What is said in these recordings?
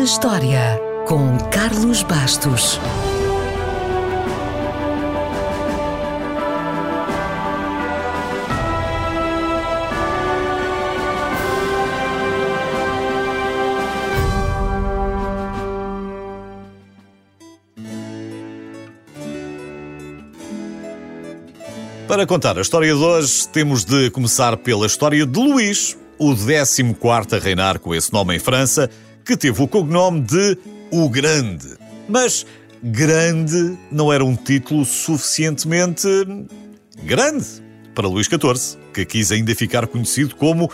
na História, com Carlos Bastos. Para contar a história de hoje, temos de começar pela história de Luís, o 14 a reinar com esse nome em França, que teve o cognome de O Grande. Mas grande não era um título suficientemente grande para Luís XIV, que quis ainda ficar conhecido como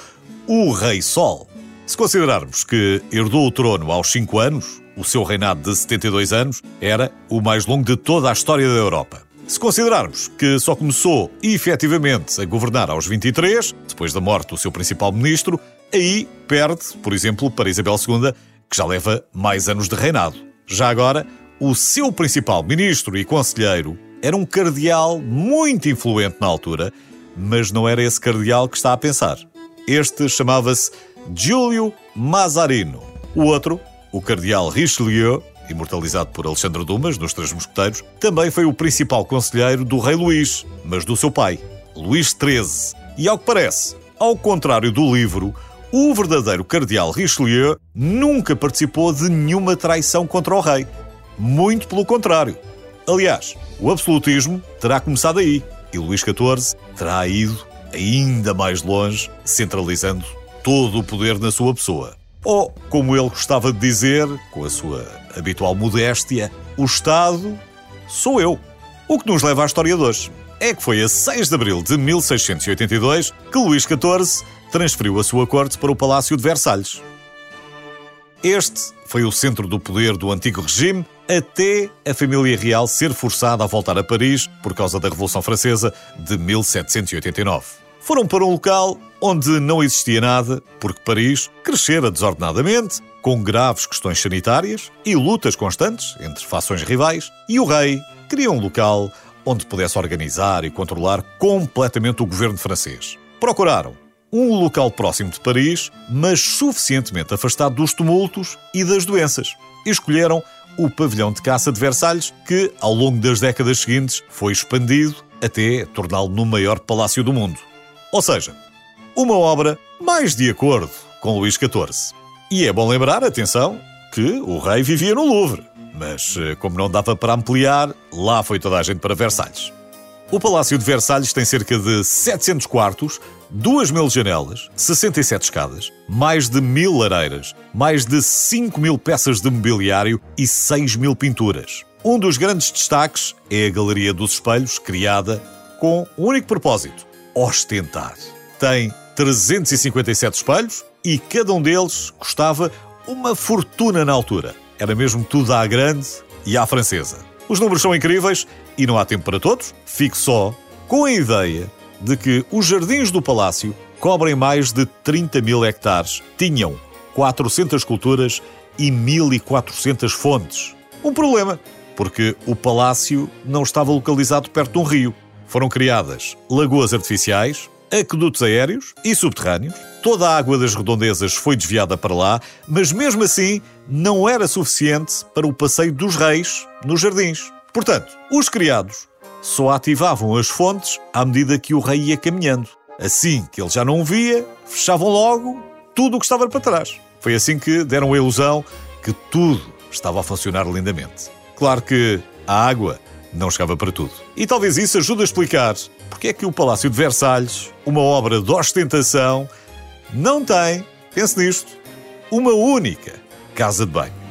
o Rei Sol. Se considerarmos que herdou o trono aos 5 anos, o seu reinado de 72 anos era o mais longo de toda a história da Europa. Se considerarmos que só começou efetivamente a governar aos 23, depois da morte do seu principal ministro, aí perde, por exemplo, para Isabel II, que já leva mais anos de reinado. Já agora, o seu principal ministro e conselheiro era um cardeal muito influente na altura, mas não era esse cardeal que está a pensar. Este chamava-se Giulio Mazarino. O outro, o cardeal Richelieu, imortalizado por Alexandre Dumas nos Três Mosqueteiros, também foi o principal conselheiro do rei Luís, mas do seu pai, Luís XIII. E ao que parece, ao contrário do livro, o verdadeiro cardeal Richelieu nunca participou de nenhuma traição contra o rei. Muito pelo contrário. Aliás, o absolutismo terá começado aí e Luís XIV terá ido ainda mais longe, centralizando todo o poder na sua pessoa. Ou, como ele gostava de dizer, com a sua habitual modéstia, o Estado sou eu. O que nos leva à história de hoje. É que foi a 6 de abril de 1682 que Luís XIV transferiu a sua corte para o Palácio de Versalhes. Este foi o centro do poder do antigo regime até a família real ser forçada a voltar a Paris por causa da Revolução Francesa de 1789 foram para um local onde não existia nada, porque Paris crescera desordenadamente, com graves questões sanitárias e lutas constantes entre fações rivais, e o rei queria um local onde pudesse organizar e controlar completamente o governo francês. Procuraram um local próximo de Paris, mas suficientemente afastado dos tumultos e das doenças. Escolheram o pavilhão de caça de Versalhes, que, ao longo das décadas seguintes, foi expandido até torná-lo no maior palácio do mundo. Ou seja, uma obra mais de acordo com Luís XIV. E é bom lembrar, atenção, que o rei vivia no Louvre, mas eh, como não dava para ampliar, lá foi toda a gente para Versalhes. O Palácio de Versalhes tem cerca de 700 quartos, 2 mil janelas, 67 escadas, mais de mil lareiras, mais de 5 mil peças de mobiliário e 6 mil pinturas. Um dos grandes destaques é a Galeria dos Espelhos, criada com um único propósito: ostentar. Tem 357 espelhos e cada um deles custava uma fortuna na altura. Era mesmo tudo à grande e à francesa. Os números são incríveis e não há tempo para todos. Fico só com a ideia de que os jardins do palácio cobrem mais de 30 mil hectares, tinham 400 culturas e 1400 fontes. Um problema, porque o palácio não estava localizado perto de um rio. Foram criadas lagoas artificiais, aquedutos aéreos e subterrâneos. Toda a água das redondezas foi desviada para lá, mas mesmo assim não era suficiente para o passeio dos reis nos jardins. Portanto, os criados só ativavam as fontes à medida que o rei ia caminhando. Assim que ele já não via, fechavam logo tudo o que estava para trás. Foi assim que deram a ilusão que tudo estava a funcionar lindamente. Claro que a água não chegava para tudo. E talvez isso ajude a explicar porque é que o Palácio de Versalhes, uma obra de ostentação, não tem, pense nisto, uma única casa de banho.